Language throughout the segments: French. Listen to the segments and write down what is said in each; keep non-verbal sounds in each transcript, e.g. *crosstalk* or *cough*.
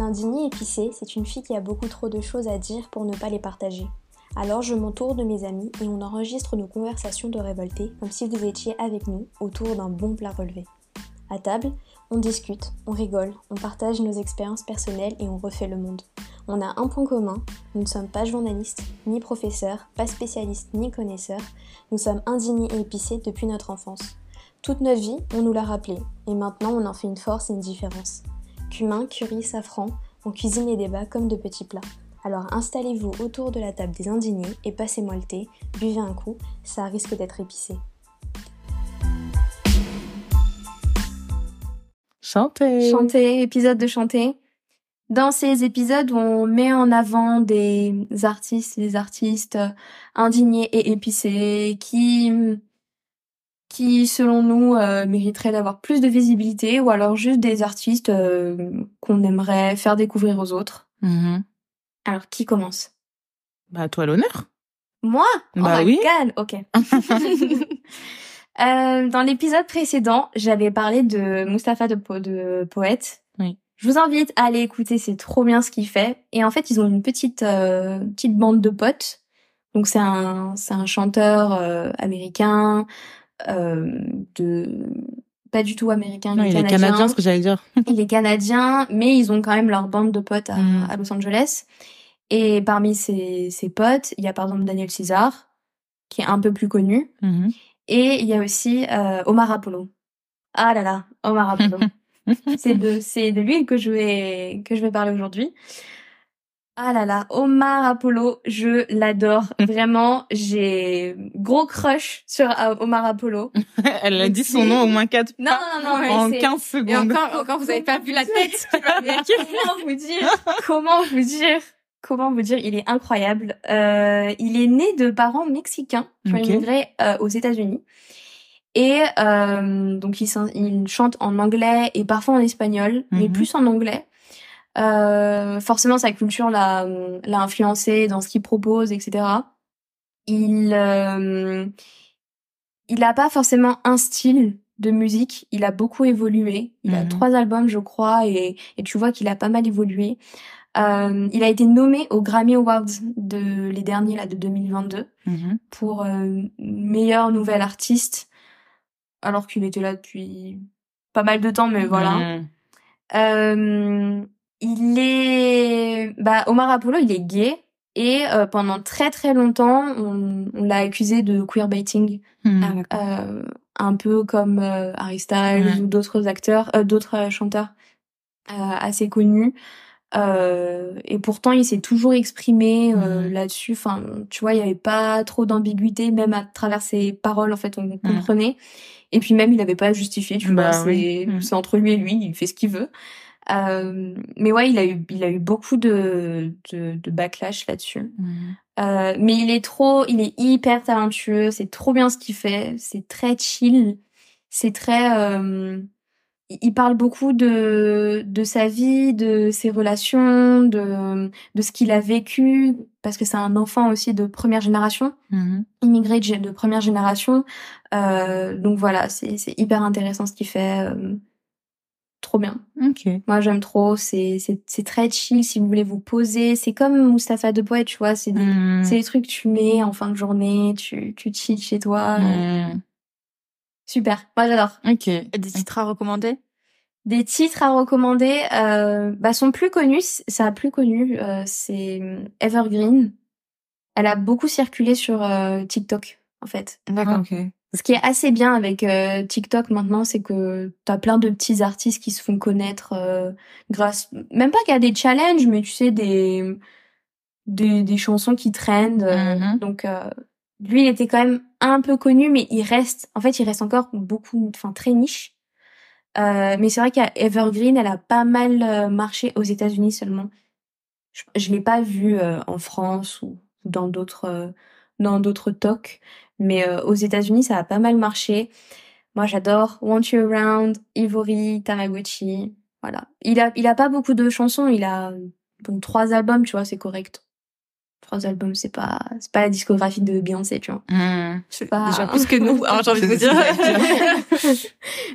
L'indigné épicé, c'est une fille qui a beaucoup trop de choses à dire pour ne pas les partager. Alors je m'entoure de mes amis et on enregistre nos conversations de révoltés comme si vous étiez avec nous autour d'un bon plat relevé. À table, on discute, on rigole, on partage nos expériences personnelles et on refait le monde. On a un point commun, nous ne sommes pas journalistes, ni professeurs, pas spécialistes, ni connaisseurs, nous sommes indignés et épicés depuis notre enfance. Toute notre vie, on nous l'a rappelé, et maintenant on en fait une force et une différence. Cumin, curry, safran, on cuisine les débats comme de petits plats. Alors installez-vous autour de la table des indignés et passez-moi le thé, buvez un coup, ça risque d'être épicé. Chanter. Chanter, épisode de chanter. Dans ces épisodes où on met en avant des artistes, des artistes euh, indignés et épicés qui, qui selon nous euh, mériteraient d'avoir plus de visibilité ou alors juste des artistes euh, qu'on aimerait faire découvrir aux autres. Mhm. Alors qui commence? Bah, toi l'honneur. Moi? Oh Bah my oui. God, ok. *laughs* Euh, dans l'épisode précédent, j'avais parlé de Mustapha de, Po- de Poète. Oui. Je vous invite à aller écouter, c'est trop bien ce qu'il fait. Et en fait, ils ont une petite euh, petite bande de potes. Donc c'est un c'est un chanteur américain de pas du tout américain, Non, il est canadien, ce que j'allais dire. *laughs* il est canadien, mais ils ont quand même leur bande de potes à, Mm. à Los Angeles. Et parmi ses, ses potes, il y a par exemple Daniel César, qui est un peu plus connu. Mhm. Et il y a aussi euh, Omar Apollo. Ah là là, Omar Apollo. *laughs* c'est de c'est de lui que je vais que je vais parler aujourd'hui. Ah là là, Omar Apollo, je l'adore *laughs* vraiment. J'ai gros crush sur euh, Omar Apollo. *laughs* Elle a dit son nom au moins quatre Non non non, mais en c'est- 15 secondes. Et encore, encore, vous avez pas vu la tête. *laughs* Comment vous dire Comment vous dire Comment vous dire Il est incroyable. Euh, il est né de parents mexicains qui ont Ok. immigré euh, aux États-Unis. Et euh, donc il chante en anglais et parfois en espagnol, mais Mhm. plus en anglais. Euh, forcément, sa culture l'a l'a influencé dans ce qu'il propose, etc. Il euh, il a pas forcément un style de musique. Il a beaucoup évolué. Il a Mhm. trois albums, je crois, et, et tu vois qu'il a pas mal évolué. Euh, il a été nommé aux Grammy Awards de les derniers là de 2022 Mhm. pour euh, meilleur nouvel artiste, alors qu'il était là depuis pas mal de temps, mais voilà. Euh, il est, bah, Omar Apollo, il est gay et euh, pendant très très longtemps, on, on l'a accusé de queerbaiting, euh, un peu comme euh, Harry Styles ou d'autres acteurs, euh, d'autres euh, chanteurs euh, assez connus. Euh, et pourtant, il s'est toujours exprimé euh, Mhm. là-dessus. Enfin, tu vois, il y avait pas trop d'ambiguïté, même à travers ses paroles, en fait, on comprenait. Et puis même, il avait pas à justifier, tu Bah vois. oui. C'est c'est entre lui et lui, il fait ce qu'il veut. Euh, mais ouais, il a eu, il a eu beaucoup de, de, de backlash là-dessus. Mhm. Euh, mais il est trop, il est hyper talentueux, c'est trop bien ce qu'il fait, c'est très chill, c'est très, euh, il parle beaucoup de de sa vie, de ses relations, de de ce qu'il a vécu, parce que c'est un enfant aussi de première génération, Mhm. immigré de, de première génération, donc voilà, c'est c'est hyper intéressant ce qu'il fait, trop bien. Ok. Moi, j'aime trop. C'est, c'est, c'est très chill si vous voulez vous poser. C'est comme Mustapha de Poète, tu vois. C'est des, c'est des trucs que tu mets en fin de journée. Tu, tu chill chez toi. Mhm. Super. Moi, j'adore. Ok. Des titres à recommander? Des titres à recommander. Euh, bah, son plus connu, c- ça plus connu, euh, c'est Evergreen. Elle a beaucoup circulé sur euh, TikTok, en fait. D'accord. Ok. Ce qui est assez bien avec euh, TikTok maintenant, c'est que t'as plein de petits artistes qui se font connaître euh, grâce, même pas qu'il y a des challenges, mais tu sais des des, des chansons qui trendent. euh, Mhm. Donc lui, il était quand même un peu connu, mais il reste, en fait, il reste encore beaucoup, enfin très niche. Mais c'est vrai qu'à Evergreen, elle a pas mal marché aux États-Unis seulement. Je, je l'ai pas vue euh, en France ou dans d'autres dans d'autres talks, mais euh, aux États-Unis, ça a pas mal marché. Moi, j'adore Want You Around, Ivory, Tamagotchi. Voilà. Il a il a pas beaucoup de chansons. Il a donc trois albums, tu vois, c'est correct. Trois albums, c'est pas c'est pas la discographie de Beyoncé, tu vois. Mhm. C'est pas Déjà plus que nous, *laughs* hein, j'ai envie de vous dire. *laughs*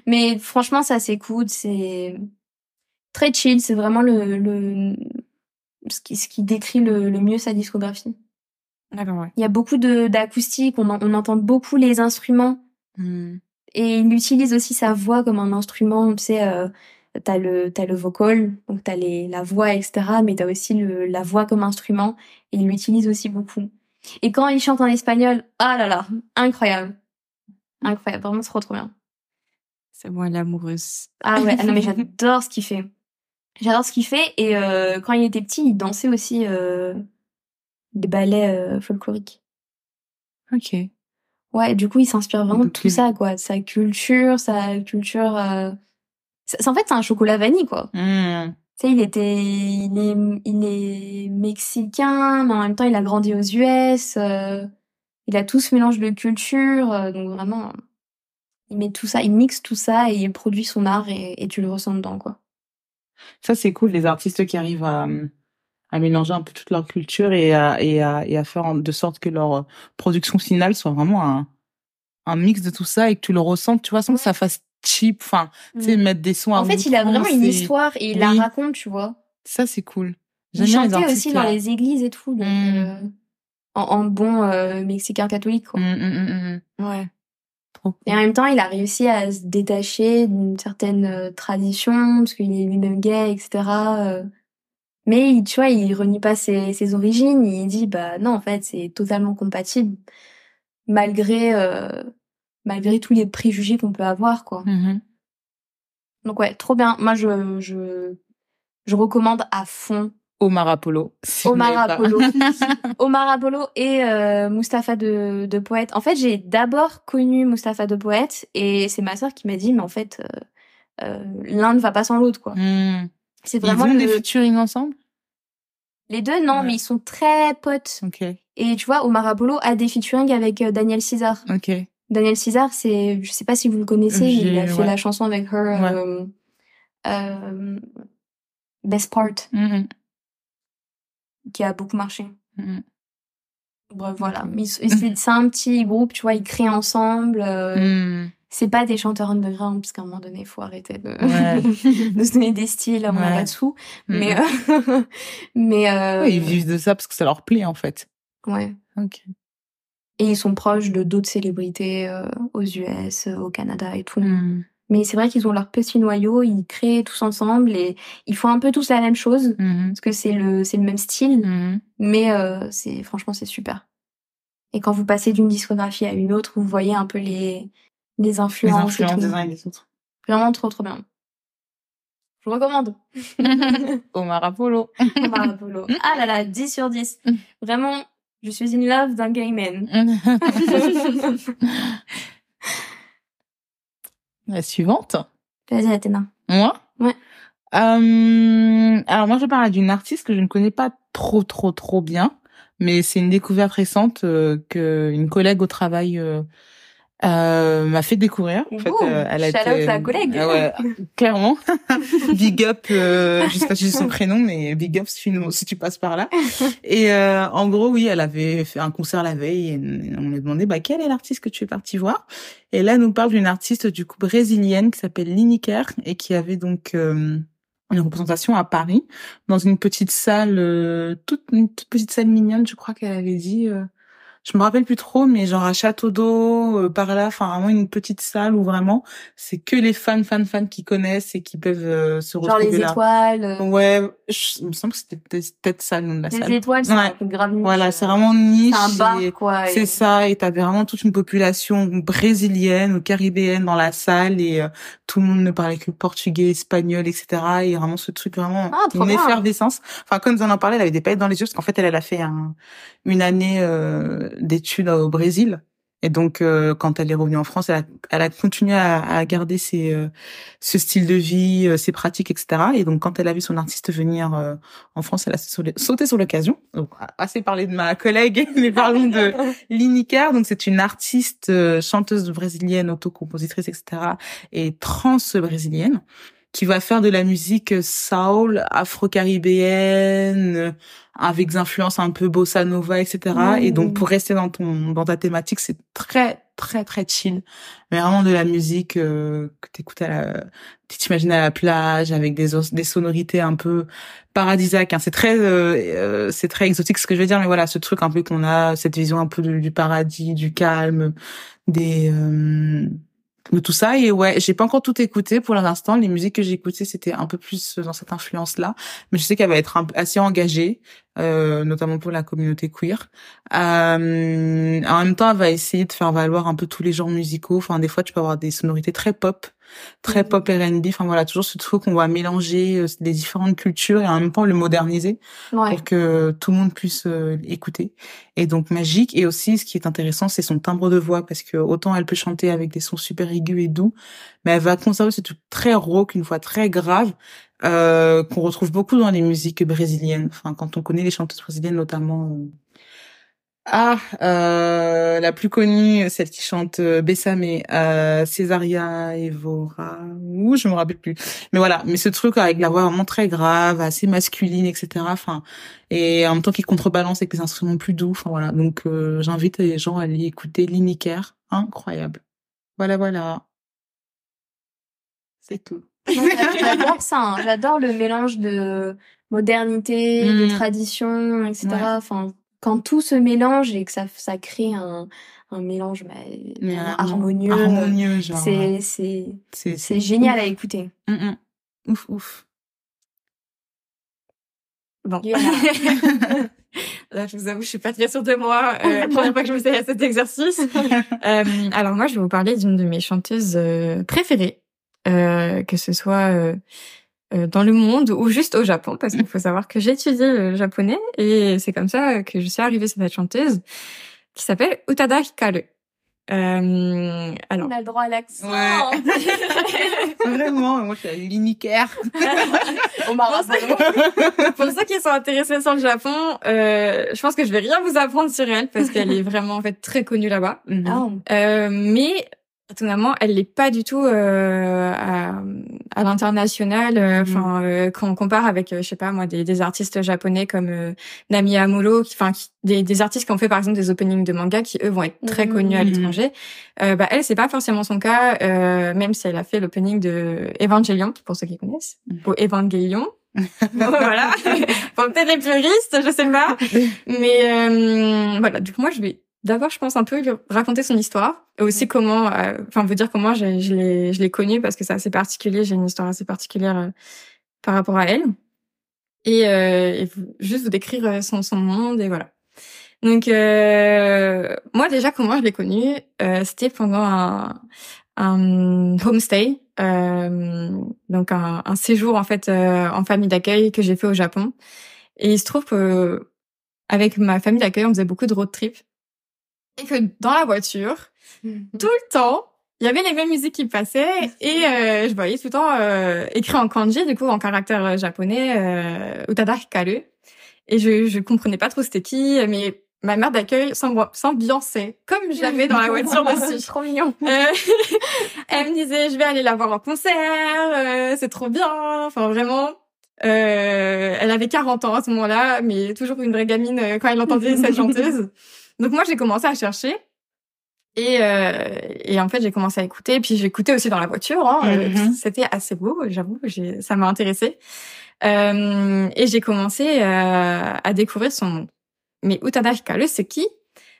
Mais franchement, ça s'écoute, c'est Très chill, c'est vraiment le, le ce qui, ce qui décrit le, le mieux sa discographie. D'accord, ouais. Il y a beaucoup de d'acoustique, on, en- on entend beaucoup les instruments Hmm. et il utilise aussi sa voix comme un instrument. Tu sais, euh, t'as le t'as le vocal, donc t'as les la voix, etc. Mais t'as aussi le la voix comme instrument et il l'utilise aussi beaucoup. Et quand il chante en espagnol, ah là là, incroyable, incroyable, vraiment trop trop bien. C'est moi l'amoureuse. Ah ouais, ah non mais *laughs* j'adore ce qu'il fait. J'adore ce qu'il fait et euh, quand il était petit, il dansait aussi euh, des ballets euh, folkloriques. Ok. Ouais, du coup, il s'inspire vraiment de tout ça, quoi. Sa culture, sa culture. euh, c'est- en fait, c'est un chocolat vanille, quoi. Hmm. Tu sais, il était, il est, il est mexicain, mais en même temps, il a grandi aux US. euh, il a tout ce mélange de culture, euh, donc vraiment, il met tout ça, il mixe tout ça et il produit son art et, et tu le ressens dedans, quoi. Ça, c'est cool, les artistes qui arrivent à, à mélanger un peu toute leur culture et à, et à, et à faire en- de sorte que leur euh, production finale soit vraiment un, un mix de tout ça et que tu le ressentes, tu vois, sans que ça fasse cheap, enfin, tu sais, mettre des sons à En fait, il a vraiment une histoire et il la raconte, tu vois. Ça, c'est cool. J'aime bien les aussi dans là. les églises et tout, donc, Mm. euh, en, en bon euh, mexicain catholique, quoi. Hmm. Ouais. Trop cool. Et en même temps, il a réussi à se détacher d'une certaine euh, tradition, parce qu'il est lui-même gay, etc. euh. Mais il- tu vois, il renie pas ses, ses origines. Il dit, bah non, en fait, c'est totalement compatible, malgré euh, malgré tous les préjugés qu'on peut avoir, quoi. Mhm. Donc ouais, trop bien. Moi, je je je recommande à fond Omar Apollo. si Omar. Apollo. *laughs* Omar Apollo et euh, Mustapha de, de Poète. En fait, j'ai d'abord connu Mustapha de Poète et c'est ma sœur qui m'a dit, mais en fait, euh, euh, l'un ne va pas sans l'autre, quoi. Hmm. C'est Ils vraiment ont le- des featuring ensemble? Les deux, non, Ouais. mais ils sont très potes. Ok, Et tu vois, Omar Apollo a des featuring avec euh, Daniel César. ok. Daniel César, c'est, je sais pas si vous le connaissez, il a fait ouais. la chanson avec Her, Ouais. euh, euh, Best Part, Mhm. qui a beaucoup marché. Mhm. Bref, voilà. Ils- c'est un petit groupe, tu vois, ils créent ensemble. euh, Hmm. C'est pas des chanteurs underground, parce qu'à un moment donné, il faut arrêter de, Ouais. *laughs* de se donner des styles, on Ouais. pas de sous. Mhm. Mais, euh, *laughs* mais, euh, Ouais, ils vivent de ça parce que ça leur plaît, en fait. ouais. Ok. Et ils sont proches de d'autres célébrités euh, aux US, au Canada et tout. Hmm. Mais c'est vrai qu'ils ont leur petit noyau, ils créent tous ensemble et ils font un peu tous la même chose, Mhm. parce que c'est le, c'est le même style. Mhm. Mais c'est franchement c'est super. Et quand vous passez d'une discographie à une autre, vous voyez un peu les les Les influences, des uns et des autres. Vraiment trop trop bien. Je vous recommande. *laughs* Omar Apollo. Omar Apollo. Ah là là, 10 sur 10. Vraiment, je suis in love d'un gay man. *laughs* La suivante. Vas-y Athéna. Moi Ouais. Euh, alors moi je parle d'une artiste que je ne connais pas trop trop trop bien, mais c'est une découverte récente euh, que une collègue au travail euh, euh, m'a fait découvrir. En fait, Ouh, euh, elle a été, collègue. Ouais, clairement. *laughs* big up, euh, je sais pas si c'est son prénom, mais big up si tu, nous- si tu passes par là. Et euh, en gros, oui, elle avait fait un concert la veille et on lui a demandé bah quel est l'artiste que tu es parti voir? Et là, elle nous parle d'une artiste du coup brésilienne qui s'appelle Lineker et qui avait donc euh, une représentation à Paris dans une petite salle, euh, toute une toute petite salle mignonne, je crois qu'elle avait dit. euh, je me rappelle plus trop, mais genre à Château d'eau, euh, par là, enfin vraiment une petite salle où vraiment c'est que les fans, fans, fans qui connaissent et qui peuvent euh, se Genre retrouver les là. étoiles. euh, Ouais, je- il me semble que c'était peut-être ça le nom de la Les salle. étoiles, c'est Ouais. grave niche. Voilà, c'est vraiment niche. C'est un bar, et- quoi. et- c'est ça, et t'avais vraiment toute une population brésilienne ou caribéenne dans la salle et euh, tout le monde ne parlait que portugais, espagnol, etc. Et vraiment ce truc vraiment Ah, une effervescence. Enfin, quand nous en en parlait, elle avait des paillettes dans les yeux parce qu'en fait, elle, elle a fait un, une année euh, d'études au Brésil. Et donc, euh, quand elle est revenue en France, elle a, elle a continué à, à garder ses, euh, ce style de vie, euh, ses pratiques, etc. Et donc, quand elle a vu son artiste venir euh, en France, elle a sauté sur l'occasion. Donc, assez parlé de ma collègue, *laughs* mais parlons de *laughs* Lineker. Donc, c'est une artiste, euh, chanteuse brésilienne, autocompositrice, etc. et trans brésilienne qui va faire de la musique soul, afro-caribéenne, avec des influences un peu bossa nova, etc. Et donc pour rester dans ton dans ta thématique, c'est très très très chill, mais vraiment de la musique euh, que t'écoutes à la, tu t'imagines à la plage avec des des sonorités un peu paradisiaques. Hein. C'est très euh, euh, c'est très exotique ce que je veux dire, mais voilà ce truc un peu qu'on a, cette vision un peu du paradis, du calme, des euh, tout ça. Et ouais j'ai pas encore tout écouté pour l'instant. Les musiques que j'ai écoutées c'était un peu plus dans cette influence là mais je sais qu'elle va être assez engagée euh, notamment pour la communauté queer. Euh, en même temps elle va essayer de faire valoir un peu tous les genres musicaux. Enfin des fois tu peux avoir des sonorités très pop très mm. pop R&B enfin voilà toujours ce truc qu'on va mélanger euh, les différentes cultures et en même temps le moderniser pour que tout le monde puisse euh, écouter. Et donc magique et aussi ce qui est intéressant c'est son timbre de voix parce que autant elle peut chanter avec des sons super aigus et doux mais elle va conserver ce truc très rauque une voix très grave euh, qu'on retrouve beaucoup dans les musiques brésiliennes. Enfin quand on connaît les chanteuses brésiliennes notamment euh, ah, euh, la plus connue, celle qui chante euh, Bessame, euh, Césaria Evora, ou je me rappelle plus. Mais voilà, mais ce truc avec la voix vraiment très grave, assez masculine, etc. Enfin, et en même temps qui contrebalance avec des instruments plus doux. Enfin voilà, donc euh, j'invite les gens à aller écouter Liniker, incroyable. Voilà, voilà. C'est tout. J'adore ça, hein. j'adore le mélange de modernité, de mm. tradition, etc. Enfin, quand tout se mélange et que ça, ça crée un, un mélange bah, harmonieux, harmonieux c'est, c'est, génial à écouter. Mm, mm. Ouf, ouf. Bon. *laughs* Là, je vous avoue, je suis pas très sûre de moi. Euh, la première fois que je me fais à cet exercice. *laughs* euh, alors moi, je vais vous parler d'une de mes chanteuses euh, préférées, euh, que ce soit dans le monde ou juste au Japon parce qu'il faut savoir que j'ai étudié le japonais et c'est comme ça que je suis arrivée sur cette chanteuse qui s'appelle Utada Hikaru. Euh, alors. On a le droit à l'accent. Ouais. *laughs* Vraiment, moi je suis l'unicaire. On m'a Pour ceux qui sont intéressés sur le Japon, euh, je pense que je vais rien vous apprendre sur elle parce qu'elle est vraiment en fait très connue là-bas. Mm euh, mais étonnamment, elle n'est pas du tout euh, à, à l'international. Euh, mm. Enfin, euh, quand on compare avec, je sais pas moi, des, des artistes japonais comme Nami Amuro, enfin des, des, artistes qui ont fait par exemple des openings de manga qui eux vont être très connus à mm. l'étranger. bah elle, c'est pas forcément son cas, même si elle a fait l'opening de Evangelion pour ceux qui connaissent, mm. ou Evangelion. *laughs* voilà. *laughs* Pour peut-être les puristes, je sais pas. *laughs* Mais voilà. Du coup, moi, je vais d'abord, je pense un peu raconter son histoire et aussi comment, euh, enfin, vous dire comment je, je l'ai, je l'ai connue parce que c'est assez particulier. J'ai une histoire assez particulière euh, par rapport à elle et, euh, et juste vous décrire euh, son, son monde et voilà. Donc moi déjà comment je l'ai connue, c'était pendant un, un homestay, donc un, un, séjour en fait en famille d'accueil que j'ai fait au Japon. Et il se trouve que avec ma famille d'accueil, on faisait beaucoup de road trip et que dans la voiture, mhm. tout le temps, il y avait les mêmes musiques qui passaient et *laughs* euh, je voyais tout le temps euh, écrit en kanji, du coup en caractère euh, japonais, euh, Utada Hikaru. Et je je comprenais pas trop c'était qui, mais ma mère d'accueil s'ambiançait comme jamais dans la voiture dessus. *laughs* trop mignon. Euh, *laughs* elle me disait je vais aller la voir en concert, c'est trop bien. Enfin vraiment. elle avait 40 ans à ce moment-là, mais toujours une vraie gamine quand elle entendait cette chanteuse. Donc moi, j'ai commencé à chercher. Et, euh, et en fait, j'ai commencé à écouter. Puis j'écoutais aussi dans la voiture. Hein. Mm-hmm. C'était assez beau, j'avoue. Ça m'a intéressée. Euh, et j'ai commencé euh, à découvrir son monde. Mais Utada Hikaru, c'est qui?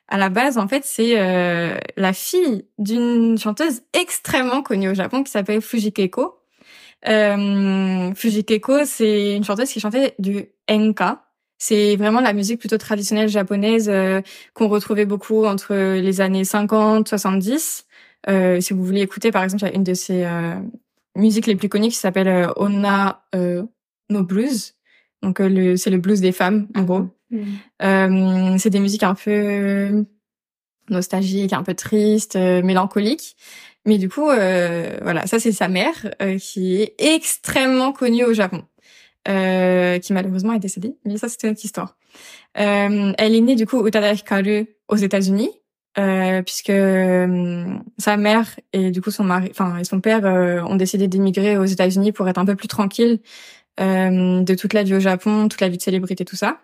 À la base, en fait, c'est euh, la fille d'une chanteuse extrêmement connue au Japon qui s'appelle Fujikeko. Euh, Fujikeko, c'est une chanteuse qui chantait du enka. C'est vraiment la musique plutôt traditionnelle japonaise euh, qu'on retrouvait beaucoup entre les années 50, 70. Euh, si vous voulez écouter, par exemple, il y a une de ces euh, musiques les plus connues qui s'appelle euh, Onna no Blues. Donc le, c'est le blues des femmes, en gros. Mm. c'est des musiques un peu nostalgiques, un peu tristes, mélancoliques. Mais du coup, voilà, ça c'est sa mère qui est extrêmement connue au Japon. Euh, qui malheureusement est décédée. Mais ça, c'était une autre histoire. Euh, elle est née du coup au Hikaru aux États-Unis. euh, puisque euh, sa mère et du coup son mari, enfin et son père ont décidé d'émigrer aux États-Unis pour être un peu plus tranquille de toute la vie au Japon, toute la vie de célébrité, tout ça.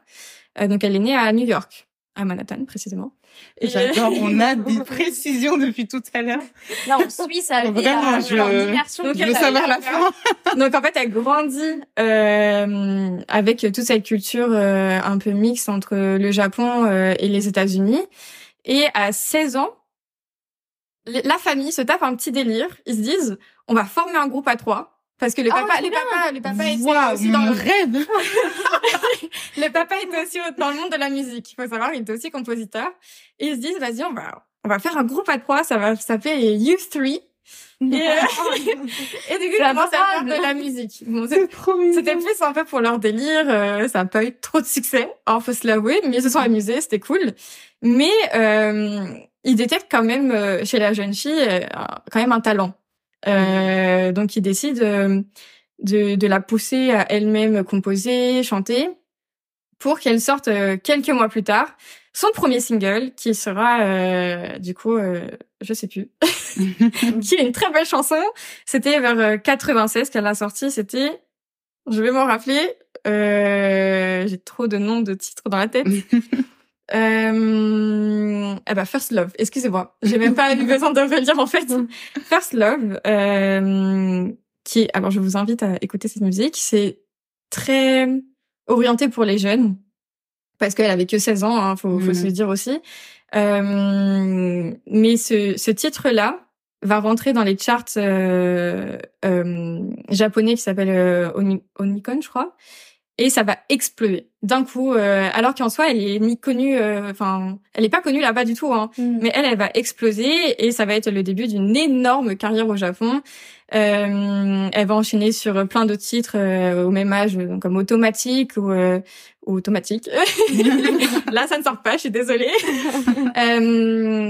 donc elle est née à New York à Manhattan précisément. J'adore, on a *laughs* des précisions depuis tout à l'heure. Là, on suit ça. Vraiment, je, je veux savoir la fin. *laughs* Donc en fait, elle grandit euh, avec toute cette culture euh, un peu mixte entre le Japon euh, et les États-Unis. Et à 16 ans, la famille se tape un petit délire. Ils se disent, on va former un groupe à trois parce que le ah, papa, les papas, les papas étaient aussi dans le rêve. *laughs* le papa était aussi dans le monde de la musique. Il faut savoir, il était aussi compositeur. Et ils se disent, vas-y, on va, on va faire un groupe à trois. Ça va s'appeler Youth 3. Et, euh, *laughs* et du coup, ils commencent à faire de la musique. Bon, c'était plus un peu pour leur délire. Euh, ça n'a pas eu trop de succès. Alors, faut se l'avouer, mais ils se sont amusés, c'était cool. Mais euh, ils détectent quand même euh, chez la jeune fille quand même un talent. Euh, donc il décide euh, de, de la pousser à elle-même composer, chanter, pour qu'elle sorte euh, quelques mois plus tard son premier single, qui sera euh, du coup, euh, je sais plus, *laughs* *laughs* qui est une très belle chanson. C'était vers 96 qu'elle a sorti. C'était, je vais m'en rappeler. J'ai trop de noms de titres dans la tête. *laughs* Euh, eh ben First Love, excusez-moi, j'ai même pas eu besoin de relire en fait. *laughs* First Love, euh, qui, alors je vous invite à écouter cette musique, c'est très orienté pour les jeunes parce qu'elle avait que 16 ans, hein, faut, faut se le dire aussi. Euh, mais ce, ce titre-là va rentrer dans les charts euh, euh, japonais qui s'appelle euh, Onikon, je crois et ça va exploser. D'un coup euh, alors qu'en soi elle est ni connue euh, enfin elle est pas connue là-bas du tout hein. Mm. mais elle elle va exploser et ça va être le début d'une énorme carrière au Japon. Euh, elle va enchaîner sur plein d'autres titres euh, au même âge comme automatique ou, ou automatique. *laughs* Là ça ne sort pas je suis désolée.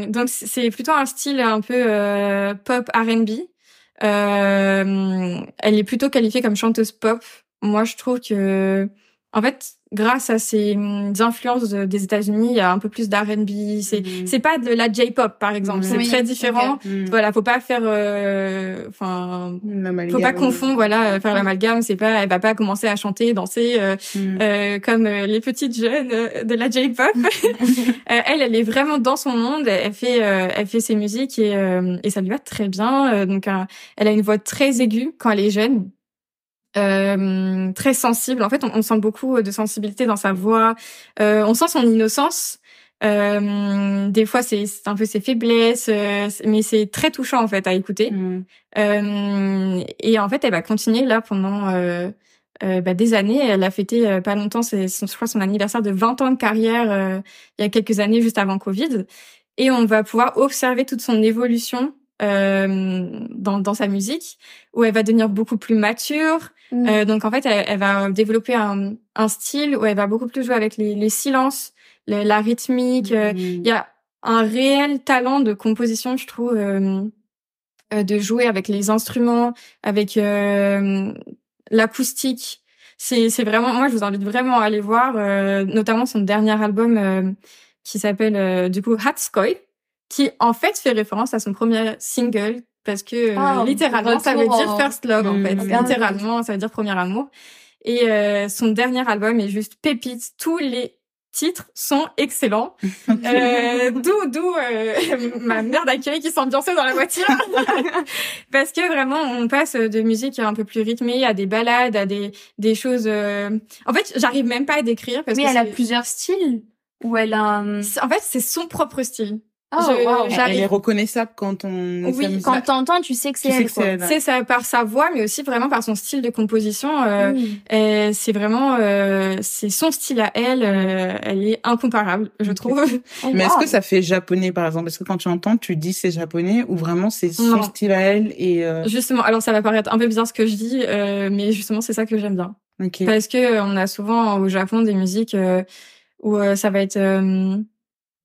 *laughs* Donc c'est plutôt un style un peu pop R&B elle est plutôt qualifiée comme chanteuse pop moi, je trouve que, en fait, grâce à ces hum, influences des États-Unis, il y a un peu plus d'R&B. C'est mhm. c'est pas de la J-pop par exemple, c'est très différent. Mhm. Voilà, faut pas faire, euh, enfin, faut pas confondre, voilà, faire l'amalgame. C'est pas, elle va pas commencer à chanter, danser euh, mhm. euh, comme euh, les petites jeunes de la J-pop. *laughs* elle, elle est vraiment dans son monde. Elle fait, elle fait ses musiques et et ça lui va très bien. donc, elle a une voix très aiguë quand elle est jeune. Euh, très sensible. En fait, on, sent beaucoup de sensibilité dans sa voix. Euh, on sent son innocence. Euh, des fois, c'est un peu ses faiblesses, euh, mais c'est très touchant en fait à écouter. Mm. Euh, et en fait, elle va continuer là pendant bah, des années. Elle a fêté pas longtemps, c'est je crois son anniversaire de 20 ans de carrière il y a quelques années, juste avant Covid. Et on va pouvoir observer toute son évolution euh, dans, dans sa musique, où elle va devenir beaucoup plus mature. Mm. Euh, donc en fait, elle, elle va développer un, un, style où elle va beaucoup plus jouer avec les, les silences, la rythmique. Euh, mm. Il y a un réel talent de composition, je trouve, euh, euh de jouer avec les instruments, avec l'acoustique. C'est, c'est vraiment, moi, je vous invite vraiment à aller voir, notamment son dernier album qui s'appelle du coup Hatskoy qui en fait fait référence à son premier single parce que ah, littéralement ça veut dire first love en fait. Mmh. Littéralement ça veut dire premier amour. Et euh, son dernier album est juste pépite. Tous les titres sont excellents. *laughs* euh, d'où d'où euh, *laughs* ma mère d'accueil qui s'ambiançait dans la voiture *laughs* parce que vraiment on passe de musique un peu plus rythmée à des ballades à des des choses euh, en fait j'arrive même pas à décrire parce mais que elle a plusieurs styles ou elle a en fait c'est son propre style Oh, Elle est reconnaissable quand on. Oui, quand t'entends, tu sais que c'est elle. C'est ça par sa voix, mais aussi vraiment par son style de composition. Euh, C'est vraiment, euh, c'est son style à elle. Euh, elle est incomparable, je trouve. *laughs* mais est-ce que ça fait japonais, par exemple? Est-ce que quand tu entends, tu dis c'est japonais ou vraiment c'est son style à elle et euh, Justement, alors ça va paraître un peu bizarre ce que je dis, euh, mais justement c'est ça que j'aime bien. Parce que on a souvent au Japon des musiques où ça va être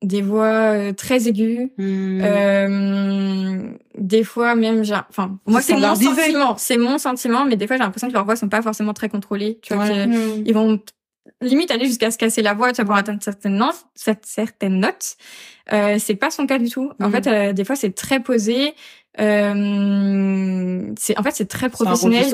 des voix euh, très aiguës hmm. euh, des fois même j'ai enfin moi c'est mon sentiment c'est mon sentiment mais des fois j'ai l'impression que leurs voix sont pas forcément très contrôlées tu vois ils vont limite aller jusqu'à se casser la voix, tu vois, pour atteindre certaines notes, cette certaine note. Euh, c'est pas son cas du tout. En Mhm. fait, euh, des fois, c'est très posé. Euh, c'est en fait c'est très professionnel.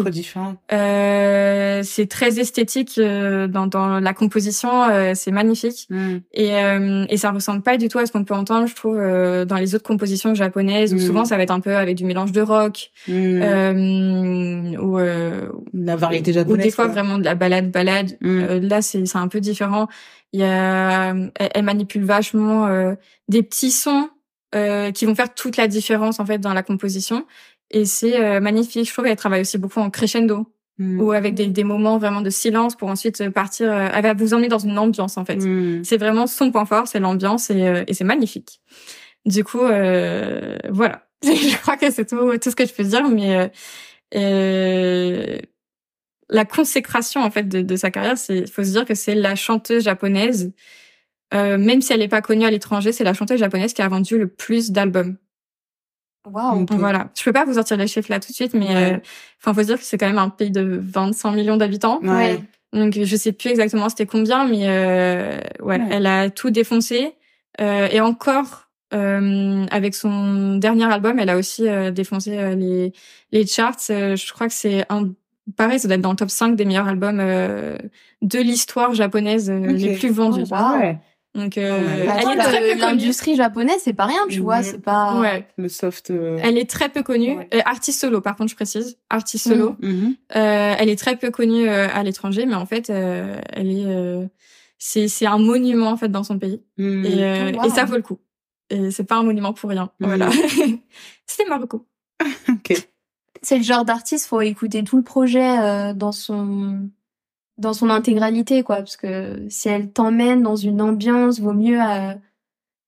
Euh, c'est très esthétique euh, dans, dans la composition. euh, c'est magnifique. Mm. Et, euh, et ça ressemble pas du tout à ce qu'on peut entendre, je trouve, euh, dans les autres compositions japonaises, où Mm. souvent ça va être un peu avec du mélange de rock, Mm. euh, ou, euh, La variété ou japonaise. des fois quoi. vraiment de la balade balade. Mm. Euh, là, c'est c'est un peu différent. Il y a, elle, elle manipule vachement euh, des petits sons qui vont faire toute la différence en fait dans la composition. Et c'est euh, magnifique. Je trouve qu'elle travaille aussi beaucoup en crescendo Mm. ou avec des, des moments vraiment de silence pour ensuite partir. euh, elle va vous emmener dans une ambiance en fait. Mm. C'est vraiment son point fort, c'est l'ambiance et, euh, et c'est magnifique. Du coup, euh, voilà. *laughs* je crois que c'est tout, tout ce que je peux dire, mais euh, euh, la consécration en fait de, de sa carrière, c'est faut se dire que c'est la chanteuse japonaise, euh, même si elle n'est pas connue à l'étranger, c'est la chanteuse japonaise qui a vendu le plus d'albums. Ok. Voilà. Je peux pas vous sortir les chiffres là tout de suite, mais Ouais. euh, enfin faut se dire que c'est quand même un pays de 25 millions d'habitants. Ouais. Donc je sais plus exactement c'était combien, mais euh, ouais, Ouais. elle a tout défoncé. Euh, et encore euh, avec son dernier album, elle a aussi euh, défoncé euh, les les charts. Euh, je crois que c'est un pareil, ça doit être dans le top 5 des meilleurs albums euh, de l'histoire japonaise euh, les plus vendus. Oh, wow. Donc euh, elle est très peu connue. L'industrie japonaise, c'est pas rien, tu vois, Mhm. c'est pas. Ouais, Le soft. euh, elle est très peu connue. Ouais. Euh, artiste solo, par contre, je précise, artiste solo. mhm. Euh, elle est très peu connue euh, à l'étranger, mais en fait, euh, elle est, euh, c'est c'est un monument en fait dans son pays, Mm. et, euh, wow. et ça vaut le coup. Et c'est pas un monument pour rien. Mhm. Voilà. *laughs* C'était Marocco. *laughs* Ok. C'est le genre d'artiste, faut écouter tout le projet euh, dans son dans son intégralité, quoi, parce que si elle t'emmène dans une ambiance, vaut mieux euh,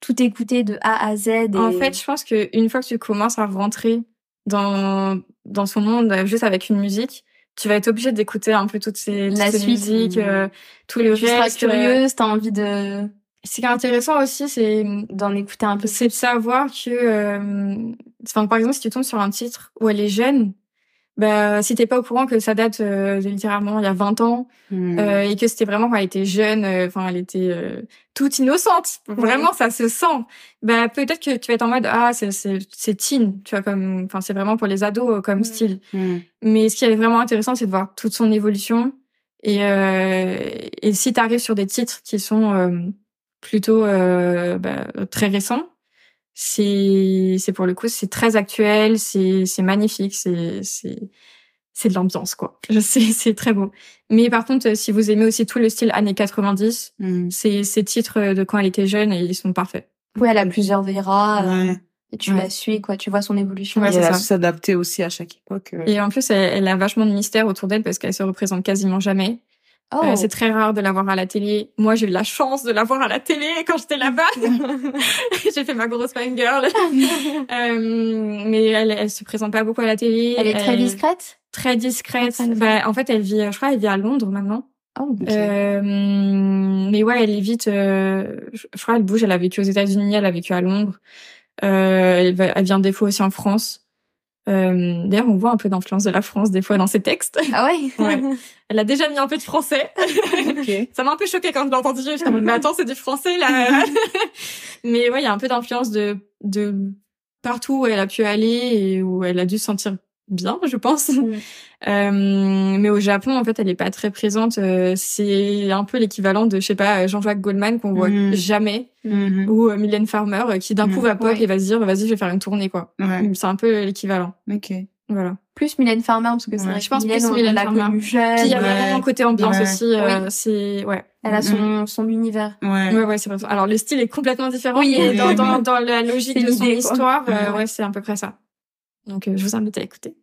tout écouter de A à Z. Et... En fait, je pense que une fois que tu commences à rentrer dans dans son monde euh, juste avec une musique, tu vas être obligé d'écouter un peu toutes ces, toutes La ces suite. musiques, euh, tout le tu seras euh, curieuse, t'as envie de Ce qui est intéressant aussi, c'est d'en écouter un peu. c'est de savoir que, euh, enfin, par exemple, si tu tombes sur un titre où elle est jeune, bah, si t'es pas au courant que ça date euh, de littéralement il y a 20 ans Mm. euh, et que c'était vraiment quand elle était jeune, euh, enfin, elle était euh, toute innocente, vraiment, ça se sent. Bah, peut-être que tu vas être en mode ah, c'est c'est c'est teen, tu vois comme, enfin, c'est vraiment pour les ados euh, comme Mm. style. Mm. Mais ce qui est vraiment intéressant, c'est de voir toute son évolution. Et, euh, et si tu arrives sur des titres qui sont euh, plutôt euh, bah, très récents, c'est c'est pour le coup c'est très actuel, c'est c'est magnifique, c'est c'est c'est de l'ambiance quoi. *laughs* Je sais, c'est très beau. Mais par contre, si vous aimez aussi tout le style années 90, Mm. ces ces titres de quand elle était jeune, ils sont parfaits. Oui, elle a plusieurs Vera, euh, Ouais. et tu Ouais. la suis, quoi, tu vois son évolution. Ouais, Et c'est elle a ça. su s'adapter aussi à chaque époque. euh. Et en plus, elle, elle a vachement de mystère autour d'elle parce qu'elle se représente quasiment jamais. Oh, Euh, c'est très rare de la voir à la télé. Moi, j'ai eu la chance de la voir à la télé quand j'étais là-bas. *laughs* *laughs* j'ai fait ma grosse fangirl. *laughs* euh, mais elle, elle se présente pas beaucoup à la télé. elle est très discrète? Très discrète. Très discrète. Bah, en fait, elle vit, je crois, elle vit à Londres maintenant. Oh, Euh, mais ouais, elle est vite. euh, je crois, elle bouge. Elle a vécu aux États-Unis, elle a vécu à Londres. Euh, elle, elle vient des fois aussi en France. Euh, D'ailleurs, on voit un peu d'influence de la France des fois dans ses textes. Ah ouais. *laughs* Ouais. Elle a déjà mis un peu de français. Ça m'a un peu choqué quand je l'ai entendu. En mode, mais attends, c'est du français, là. *laughs* mais ouais, il y a un peu d'influence de, de partout où elle a pu aller et où elle a dû se sentir bien, je pense. *laughs* Euh, mais au Japon, en fait, elle est pas très présente. Euh, c'est un peu l'équivalent de, je sais pas, Jean-Jacques Goldman qu'on voit Mhm. jamais, Mhm. ou euh, Mylène Farmer euh, qui d'un coup Mhm. va pop Ouais. et va se dire, vas-y, je vais faire une tournée, quoi. Ouais. C'est un peu l'équivalent. Ok. Voilà. Plus Mylène Farmer, parce que c'est Ouais, je pense Mylène, plus Mylène Farmer. Puis il y a vraiment un côté ambiance aussi. euh, Oui. C'est ouais. Elle a son, son univers. Ouais. Ouais, ouais, c'est vrai. Alors, le style est complètement différent. Oui, oui, dans, *laughs* dans, dans la logique de son quoi. histoire, euh, ouais, c'est à peu près ça. Donc, euh, je vous invite à écouter.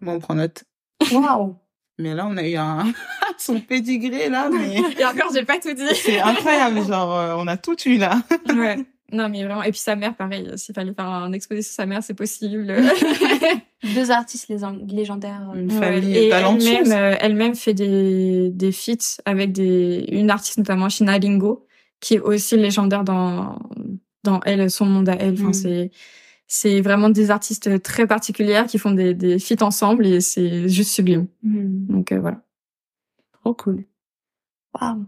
Bon, on prend note. Waouh. *laughs* Mais là, on a eu un *laughs* son pédigré là, *laughs* mais Et encore, j'ai pas tout dit. c'est incroyable. Genre, euh, on a tout eu là. ouais. Non, mais vraiment. Et puis sa mère, pareil. euh, S'il fallait faire un exposé sur sa mère, c'est possible. Deux artistes lég- légendaires. Une Ouais. famille Et talentueuse. elle-même, euh, elle-même fait des, des feats avec des, une artiste, notamment Shina Lingo, qui est aussi légendaire dans, dans elle, son monde à elle. Enfin, Mm. c'est, c'est vraiment des artistes très particulières qui font des, des feats ensemble et c'est juste sublime. Hmm. Donc, euh, voilà. Trop cool. Waouh.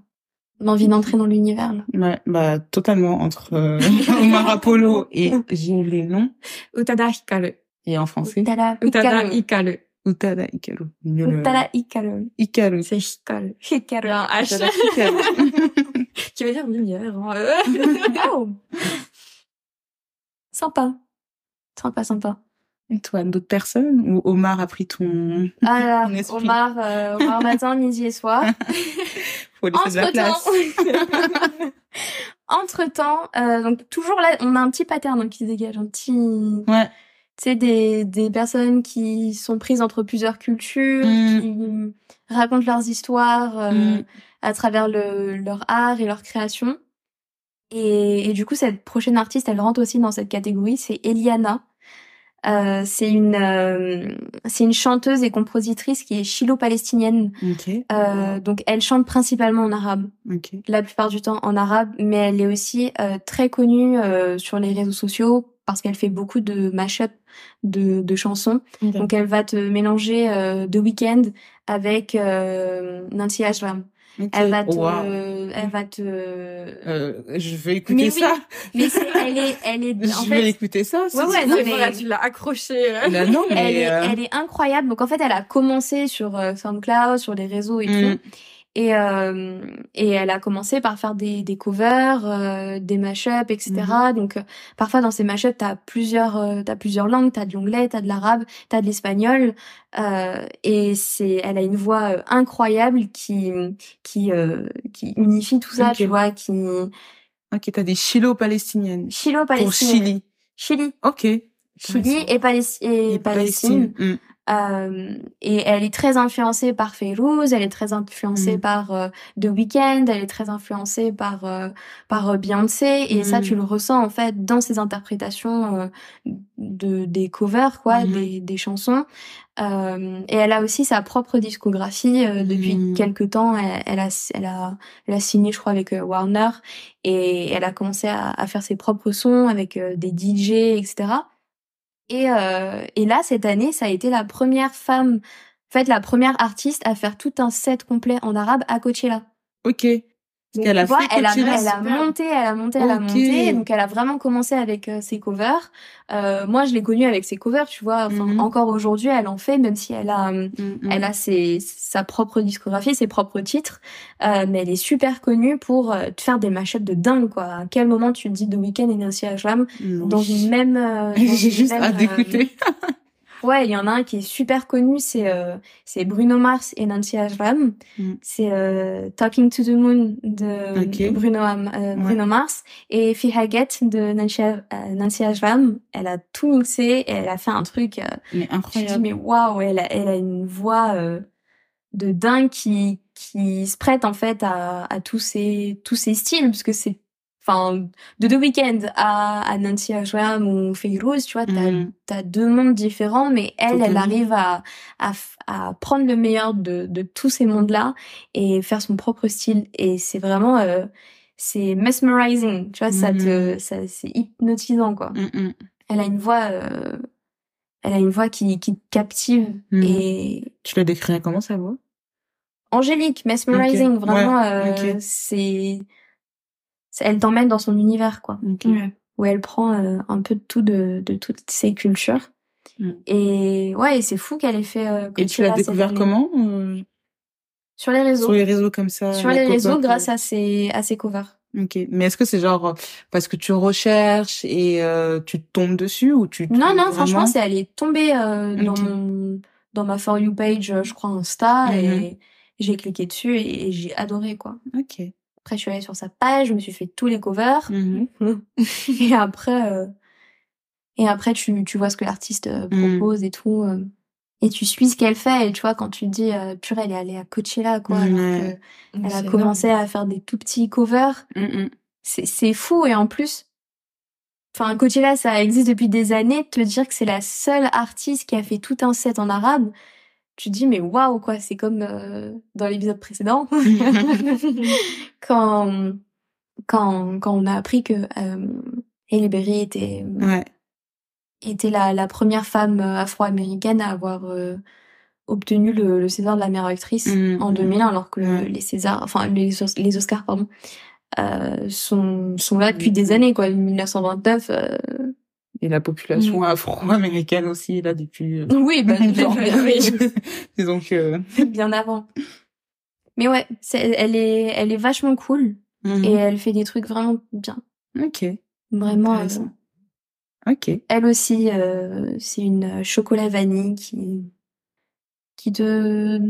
L'envie d'entrer dans l'univers, là. Ouais, bah, totalement, entre euh, *laughs* Omar Apollo et, j'ai les noms. Utada Hikaru. Et en français? Utada Utada Hikaru. Utada Hikaru. Utada Hikaru. Hikaru. C'est Hikaru. Hikaru. Un H. Utada Hikaru. *laughs* Qui veut dire lumière. Hein. *laughs* Oh. Sympa. Sympa, sympa. Et toi, d'autres personnes? Ou Omar a pris ton, Ah là, ton esprit? Omar, euh, Omar *laughs* matin, midi et soir. *laughs* Faut laisser de la place. *laughs* Entre temps, euh, donc toujours là, on a un petit pattern donc, qui se dégage, un petit, Ouais. tu sais, des, des personnes qui sont prises entre plusieurs cultures, Mm. qui racontent leurs histoires euh, Mm. à travers le, leur art et leur création. Et, et du coup, cette prochaine artiste, elle rentre aussi dans cette catégorie, c'est Eliana. Euh, c'est une euh, c'est une chanteuse et compositrice qui est chilo-palestinienne. Ok. Euh, donc elle chante principalement en arabe, Ok. la plupart du temps en arabe, mais elle est aussi euh, très connue euh, sur les réseaux sociaux parce qu'elle fait beaucoup de mash-up de, de chansons. Donc elle va te mélanger euh, The Weeknd avec euh, Nancy Ashram. Ok. Elle va te, Wow. elle va te. Euh, je vais écouter Mais oui, ça. Mais c'est, elle est, elle est. En Je vais fait, écouter ça. Ouais, ouais, non, mais- voilà, tu l'as accroché. euh. Là, non, mais, elle est, euh, elle est incroyable. Donc en fait, elle a commencé sur euh, SoundCloud, sur les réseaux et Mm. tout. Et, euh, et elle a commencé par faire des, des covers, euh, des mashups, etc. Mm-hmm. Donc euh, parfois dans ces mashups, t'as plusieurs, euh, t'as plusieurs langues, t'as de l'anglais, t'as de l'arabe, t'as de l'espagnol. Euh, et c'est, elle a une voix incroyable qui, qui, euh, qui unifie tout ça, tu vois, qui Ok, t'as des chilo-palestiniennes. Pour chilo-palestinienne. Chili. Chili. Ok. Chili et, Palesti- et Et Palestine. Mm. Euh, et elle est très influencée par Fayrouz, elle est très influencée Mm. par euh, The Weeknd, elle est très influencée par euh, par Beyoncé et ça Mm. tu le ressens en fait dans ses interprétations de des covers quoi, Mhm. des des chansons. Et elle a aussi sa propre discographie depuis Mm. quelques temps. Elle, elle a elle a elle a signé je crois avec Warner et elle a commencé à, à faire ses propres sons avec des DJ etc. Et, euh, et là, cette année, ça a été la première femme, en fait, la première artiste à faire tout un set complet en arabe à Coachella. Ok. Donc, qu'elle a tu vois, elle a, elle a monté, elle a monté, elle a monté. Donc, elle a vraiment commencé avec euh, ses covers. Euh, moi, je l'ai connue avec ses covers, tu vois. Enfin, Mhm. encore aujourd'hui, elle en fait, même si elle a, euh, Mm, mm. elle a ses, sa propre discographie, ses propres titres. Euh, mais elle est super connue pour euh, te faire des mashups de dingue, quoi. À quel moment tu te dis The Weeknd et Nancy Ashram Non. dans une même, euh, *laughs* J'ai juste hâte d'écouter. *laughs* Ouais, il y en a un qui est super connu, c'est euh, c'est Bruno Mars et Nancy Ashram. Mm. C'est euh, Talking to the Moon de. Bruno, euh, Bruno Mars et Fihaget de Nancy, Nancy Ashram. Elle a tout mixé et elle a fait un truc. Mais dis incroyable. mais waouh, elle a elle a une voix de dingue qui qui se prête en fait à à tous ces tous ces styles parce que c'est enfin de The Weeknd à, à Nancy Ashram ou Fayrouz, tu vois, t'as Mhm. t'as deux mondes différents, mais elle, elle arrive à, à, à prendre le meilleur de, de tous ces mondes-là et faire son propre style. Et c'est vraiment, euh, c'est mesmerizing, tu vois, ça te, ça, c'est hypnotisant, quoi. Mm, mm. Elle a une voix, euh, elle a une voix qui, qui te captive Mhm. et Tu la décrirais comment sa voix? Angélique, mesmerizing, vraiment, Ouais, euh, c'est- elle t'emmène dans son univers, quoi. Ok. où elle prend euh, un peu de tout de, de toutes ces cultures. Mm. Et ouais, et c'est fou qu'elle ait fait. euh, Et tu l'as découvert comment euh, Sur les réseaux. Sur les réseaux comme ça Sur les réseaux, grâce à ses à ses covers. Ok. Mais est-ce que c'est genre parce que tu recherches et euh, tu tombes dessus ou tu Non, non, vraiment franchement, c'est elle est tombée euh, dans mon dans ma for you page, je crois Insta, Mhm. et j'ai cliqué dessus et, et j'ai adoré quoi. Ok. Après, je suis allée sur sa page, je me suis fait tous les covers, Mhm. *laughs* et après, euh, et après, tu tu vois ce que l'artiste euh, Mhm. propose et tout. euh, et tu suis ce qu'elle fait, et tu vois, quand tu te dis, euh, purée, elle est allée à Coachella, quoi, alors que Elle a commencé à faire des tout petits covers. C'est, c'est fou et en plus, enfin Coachella ça existe depuis des années. Te dire que c'est la seule artiste qui a fait tout un set en arabe, tu dis mais waouh quoi, c'est comme euh, dans l'épisode précédent *laughs* quand quand quand on a appris que euh, Halle Berry était Ouais. était la, la première femme euh, afro-américaine à avoir euh, obtenu le, César de la meilleure actrice mmh, en 2001, mmh. alors que les Césars, enfin les, les Oscars, pardon, euh, sont sont là depuis des années, quoi. 1929. Et la population mmh. afro-américaine aussi là depuis. Euh, *laughs* oui, bah, *laughs* *laughs* Et donc euh... bien avant. Mais ouais, elle est elle est vachement cool et elle fait des trucs vraiment bien. Ok. Vraiment. Euh, ok. Elle aussi, c'est une chocolat vanille qui qui te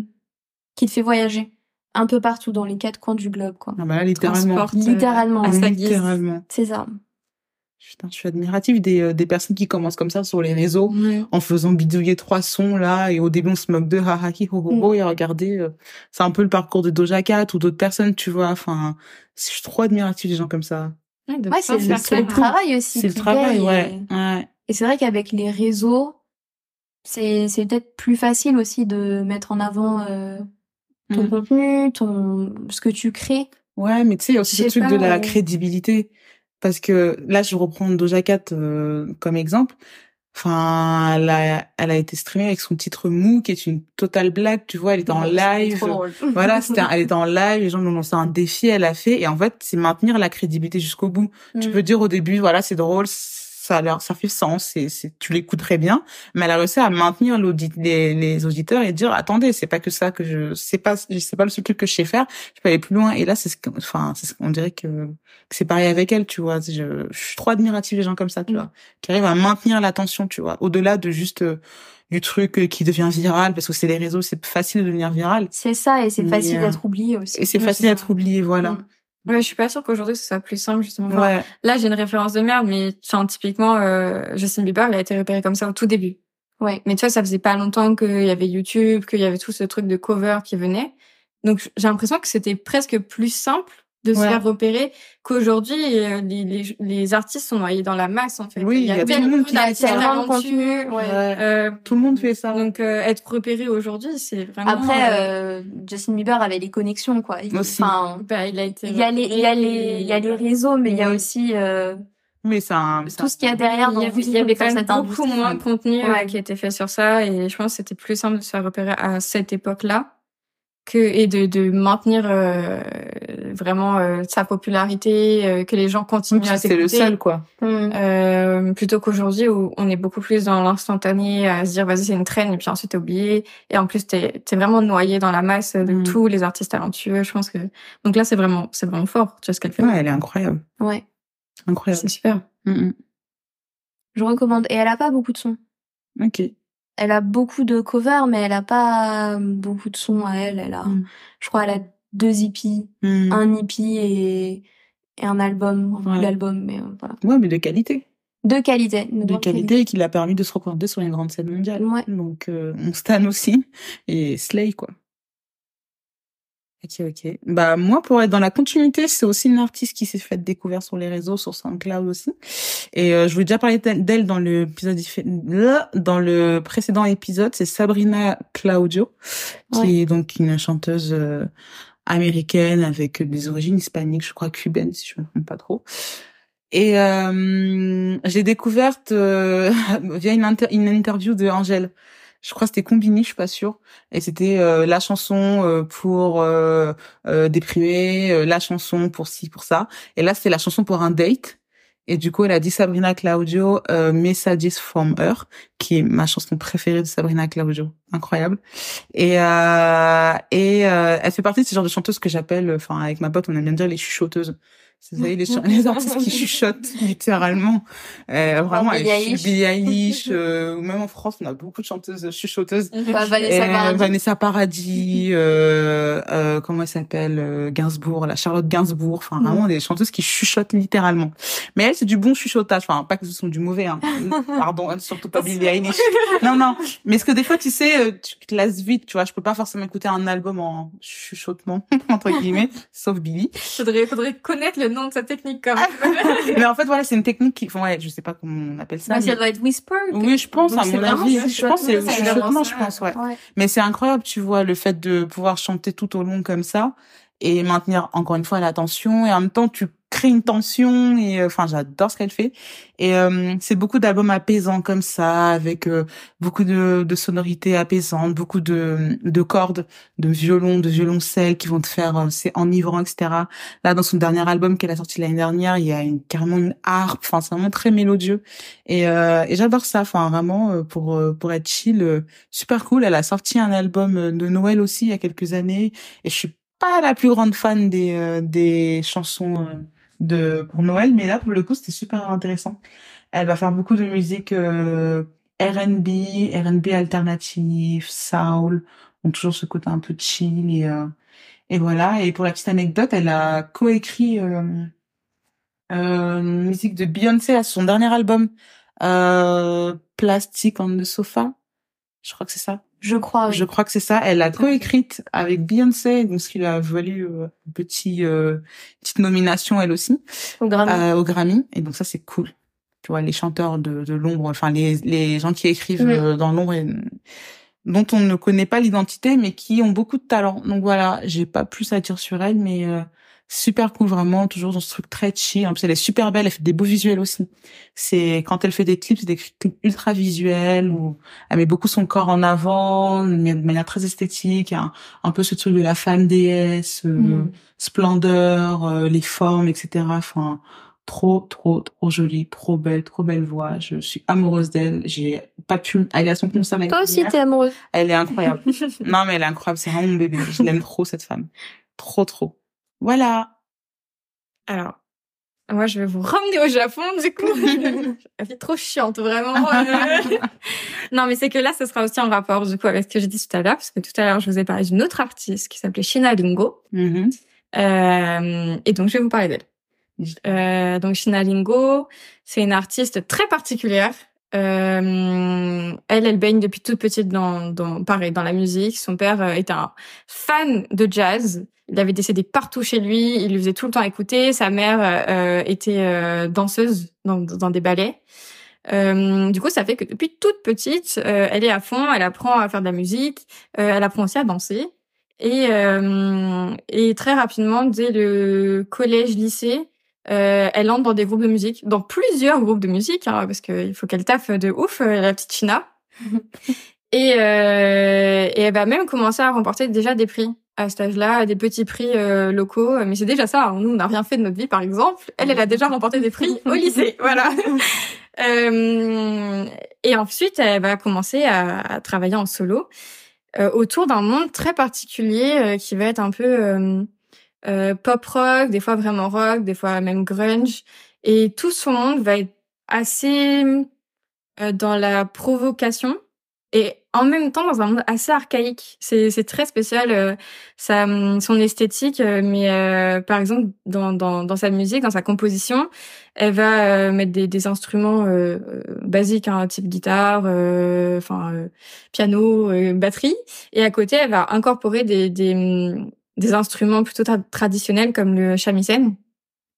qui te fait voyager un peu partout dans les quatre coins du globe quoi. Ah bah littéralement. littéralement. Euh, littéralement. C'est ça. Putain, je suis admirative des, euh, des personnes qui commencent comme ça sur les réseaux en faisant bidouiller trois sons là et au début on se moque de hahaki ho ho ho mm. et regardez euh, c'est un peu le parcours de Doja Cat ou d'autres personnes tu vois enfin je suis trop admirative des gens comme ça. Ouais, c'est le, travail aussi. C'est le travail ouais. ouais. Et c'est vrai qu'avec les réseaux c'est c'est peut-être plus facile aussi de mettre en avant euh, ton mm. contenu, ton ce que tu crées. Ouais, mais tu sais, il y a aussi ce truc de la crédibilité parce que là, je reprends Doja Cat euh, comme exemple. Enfin, elle a, elle a été streamée avec son titre Mou, qui est une totale blague, tu vois, elle était en live. *laughs* voilà, *laughs* c'était, elle était en live, les gens ont lancé un défi, elle a fait, et en fait, c'est maintenir la crédibilité jusqu'au bout. Tu mm. peux dire au début, voilà, c'est drôle, ça a ça fait sens, c'est, c'est, tu l'écoutes très bien, mais elle a réussi à maintenir l'audit, les, les auditeurs et dire, attendez, c'est pas que ça que je, c'est pas, c'est pas le seul truc que je sais faire, je peux aller plus loin. Et là, c'est ce que, enfin, c'est on dirait que, que c'est pareil avec elle, tu vois. Je, je suis trop admirative des gens comme ça, tu vois, qui arrivent à maintenir l'attention, tu vois, au-delà de juste, euh, du truc qui devient viral parce que c'est les réseaux, c'est facile de devenir viral. C'est ça et c'est facile euh, d'être oublié aussi. Et c'est facile d'être oublié, voilà. Mm. Ouais, je suis pas sûre qu'aujourd'hui ce soit plus simple justement. là, j'ai une référence de merde, mais enfin, typiquement, euh, Justin Bieber, il a été repéré comme ça au tout début. Ouais. Mais tu vois, ça faisait pas longtemps qu'il y avait YouTube, qu'il y avait tout ce truc de cover qui venait. Donc j'ai l'impression que c'était presque plus simple de se faire repérer qu'aujourd'hui euh, les, les, les, artistes sont noyés dans la masse en fait. Oui, il y a, tout le monde qui a tellement contenu. Ouais. Euh, tout le monde fait ça. Donc euh, être repéré aujourd'hui, c'est vraiment. Après, euh, Justin Bieber avait les connexions quoi. Enfin, bah, il a été. Il y a les, il y a les, il y a les réseaux, mais il y a aussi. mais ça, tout ce qu'il y a derrière. Il y avait, il y avait quand même beaucoup moins de contenu qui était fait sur ça, et je pense que c'était plus simple de se faire repérer à cette époque-là que et de, de maintenir euh, vraiment euh, sa popularité euh, que les gens continuent à c'est le seul quoi. Mm. plutôt qu'aujourd'hui où on est beaucoup plus dans l'instantané à se dire vas-y c'est une traîne et puis ensuite t'es oublié. Et en plus t'es es vraiment noyé dans la masse de mm. tous les artistes talentueux. Je pense que donc là c'est vraiment c'est vraiment fort tu vois ce qu'elle fait. Ouais elle est incroyable. Ouais. Incroyable. C'est super. Je recommande. Et elle a pas beaucoup de sons. Ok elle a beaucoup de covers, mais elle a pas beaucoup de sons à elle. Elle a, mm. je crois, elle a deux hippies, mm. un hippie et, et un album, l'album, mais euh, voilà. Ouais, mais de qualité. De qualité. De, qualité, qui l'a permis de se représenter sur une grande scène mondiale. Ouais. Donc, euh, on stan aussi. Et Slay, quoi. Ok, ok. Bah moi, pour être dans la continuité, c'est aussi une artiste qui s'est faite découvrir sur les réseaux, sur SoundCloud aussi. Et euh, je vous ai déjà parlé d'elle dans le épisode dans le précédent épisode. C'est Sabrina Claudio, qui est donc une chanteuse euh, américaine avec des origines hispaniques, je crois cubaines si je me trompe pas trop. Et euh, j'ai découverte euh, *laughs* via une, une interview de Angèle je crois que c'était Combini, je suis pas sûre. Et c'était euh, la chanson euh, pour euh, déprimer, la chanson pour ci, pour ça. Et là, c'était la chanson pour un date. Et du coup, elle a dit Sabrina Claudio, Messages from Her, qui est ma chanson préférée de Sabrina Claudio. Incroyable. Et, et elle fait partie de ce genre de chanteuses que j'appelle, enfin, avec ma pote, on aime bien dire les chuchoteuses. Vous savez, les, *laughs* les artistes qui chuchotent, *laughs* littéralement. Euh, vraiment, Billie Eilish, *laughs* euh, même en France, on a beaucoup de chanteuses chuchoteuses. Bah, Vanessa, Paradis. Vanessa Paradis, euh, euh, comment elle s'appelle, euh, Gainsbourg, la Charlotte Gainsbourg, enfin, mm. vraiment des chanteuses qui chuchotent littéralement. Mais elles, c'est du bon chuchotage, enfin, pas que ce sont du mauvais, hein. Pardon, surtout pas Billie Eilish. non, non. Mais ce que des fois, tu sais, euh, tu te lasses vite, tu vois, je peux pas forcément écouter un album en chuchotement, entre guillemets, sauf Billie. Faudrait, faudrait connaître le nom de sa technique quand même. mais en fait voilà, c'est une technique qui ouais, je sais pas comment on appelle ça. Bah, Ça doit être whisper. Oui, je pense à mon avis, je pense c'est chuchotement, je pense ouais. Mais c'est incroyable, tu vois, le fait de pouvoir chanter tout au long comme ça et maintenir encore une fois l'attention et en même temps tu crée une tension et euh, enfin j'adore ce qu'elle fait. Et euh, c'est beaucoup d'albums apaisants comme ça avec euh, beaucoup de, de sonorités apaisantes beaucoup de, de cordes de violon de violoncelle qui vont te faire c'est enivrant etc là dans son dernier album qu'elle a sorti l'année dernière il y a une, carrément une harpe. Enfin c'est vraiment très mélodieux. Et, et j'adore ça. Enfin vraiment pour pour être chill super cool. Elle a sorti un album de Noël aussi il y a quelques années. Et je suis pas la plus grande fan des des chansons de pour Noël, mais là pour le coup c'était super intéressant. Elle va faire beaucoup de musique euh, R&B, R&B alternative, soul, ont toujours ce côté un peu chill et euh, et voilà. Et pour la petite anecdote, elle a coécrit euh, euh, musique de Beyoncé à son dernier album, euh, Plastic on the Sofa. Je crois que c'est ça. Je crois. Je crois que c'est ça. Elle a coécrite avec Beyoncé, donc ce qui lui a valu euh, une petit, euh, petite nomination elle aussi au Grammy. Euh, au Grammy. Et donc ça c'est cool. Tu vois les chanteurs de, de l'ombre, enfin les les gens qui écrivent euh, dans l'ombre dont on ne connaît pas l'identité mais qui ont beaucoup de talent. Donc voilà, j'ai pas plus à dire sur elle, mais euh, super cool vraiment toujours dans ce truc très chill. En plus elle est super belle elle fait des beaux visuels aussi. C'est quand elle fait des clips c'est des clips ultra visuels où elle met beaucoup son corps en avant de manière très esthétique. Un, un peu ce truc de la femme déesse euh, mm. splendeur euh, les formes etc enfin trop trop trop jolie trop belle trop belle voix. Je suis amoureuse d'elle. J'ai pas pu aller à son concert toi aussi t'es amoureuse. Elle est incroyable. Non mais elle est incroyable. C'est vraiment mon bébé. Je l'aime trop cette femme. Trop trop voilà. Alors, moi, je vais vous ramener au Japon, du coup. *laughs* Elle est trop chiante, vraiment. *laughs* non, mais c'est que là, ce sera aussi en rapport, du coup, avec ce que j'ai dit tout à l'heure, parce que tout à l'heure, je vous ai parlé d'une autre artiste qui s'appelait Shina Lingo. Mm-hmm. euh, et donc, je vais vous parler d'elle. Euh, donc, Shina Lingo, c'est une artiste très particulière. Euh, elle, elle baigne depuis toute petite dans, dans, pareil, dans la musique. Son père euh, est un fan de jazz. Il avait des CD partout chez lui, il lui faisait tout le temps écouter. Sa mère euh, était euh, danseuse dans, dans, des ballets. Euh, du coup, ça fait que depuis toute petite, euh, elle est à fond, elle apprend à faire de la musique, elle apprend aussi à danser. Et, et très rapidement, dès le collège-lycée, elle entre dans des groupes de musique, dans plusieurs groupes de musique, hein, parce qu'il faut qu'elle taffe de ouf, la petite China. *laughs* et, euh, et elle va même commencer à remporter déjà des prix à cet âge-là, des petits prix euh, locaux. Mais c'est déjà ça. Hein. Nous, on n'a rien fait de notre vie, par exemple. Elle, elle a déjà remporté des prix au lycée. *laughs* Voilà. euh, et ensuite, elle va commencer à, à travailler en solo euh, autour d'un monde très particulier qui va être un peu pop rock, des fois vraiment rock, des fois même grunge. Et tout son monde va être assez dans la provocation et en même temps dans un monde assez archaïque. C'est c'est très spécial euh, sa son esthétique euh, mais euh, par exemple dans, dans dans sa musique, dans sa composition, elle va euh, mettre des des instruments basiques hein, type guitare, enfin piano, batterie et à côté elle va incorporer des des des instruments plutôt traditionnels comme le shamisen.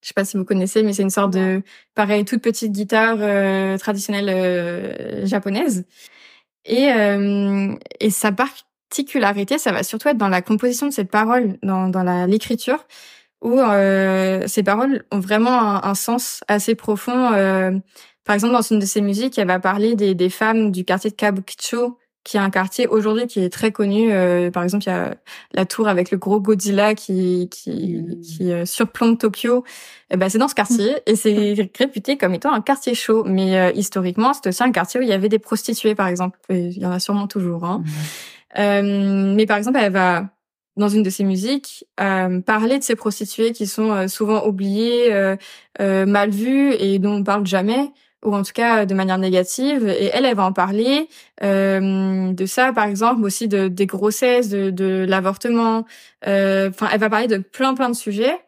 Je sais pas si vous connaissez, mais c'est une sorte de, pareil, toute petite guitare traditionnelle japonaise. Et, euh, et sa particularité, ça va surtout être dans la composition de cette parole, dans, dans l'écriture, où euh, ces paroles ont vraiment un, sens assez profond. Euh, par exemple, dans une de ses musiques, elle va parler des, des femmes du quartier de Kabukicho, qui est un quartier aujourd'hui qui est très connu. Euh, par exemple, il y a la tour avec le gros Godzilla qui qui, mmh. qui euh, surplombe Tokyo. Et eh ben c'est dans ce quartier et c'est réputé comme étant un quartier chaud. Mais euh, historiquement, c'est aussi un quartier où il y avait des prostituées, par exemple. il y en a sûrement toujours. Hein. Mmh. mais par exemple, elle va dans une de ses musiques parler de ces prostituées qui sont souvent oubliées, mal vues et dont on parle jamais ou en tout cas de manière négative. Et elle, elle va en parler euh, de ça, par exemple, aussi de des grossesses, de, de l'avortement. Euh, enfin, elle va parler de plein plein de sujets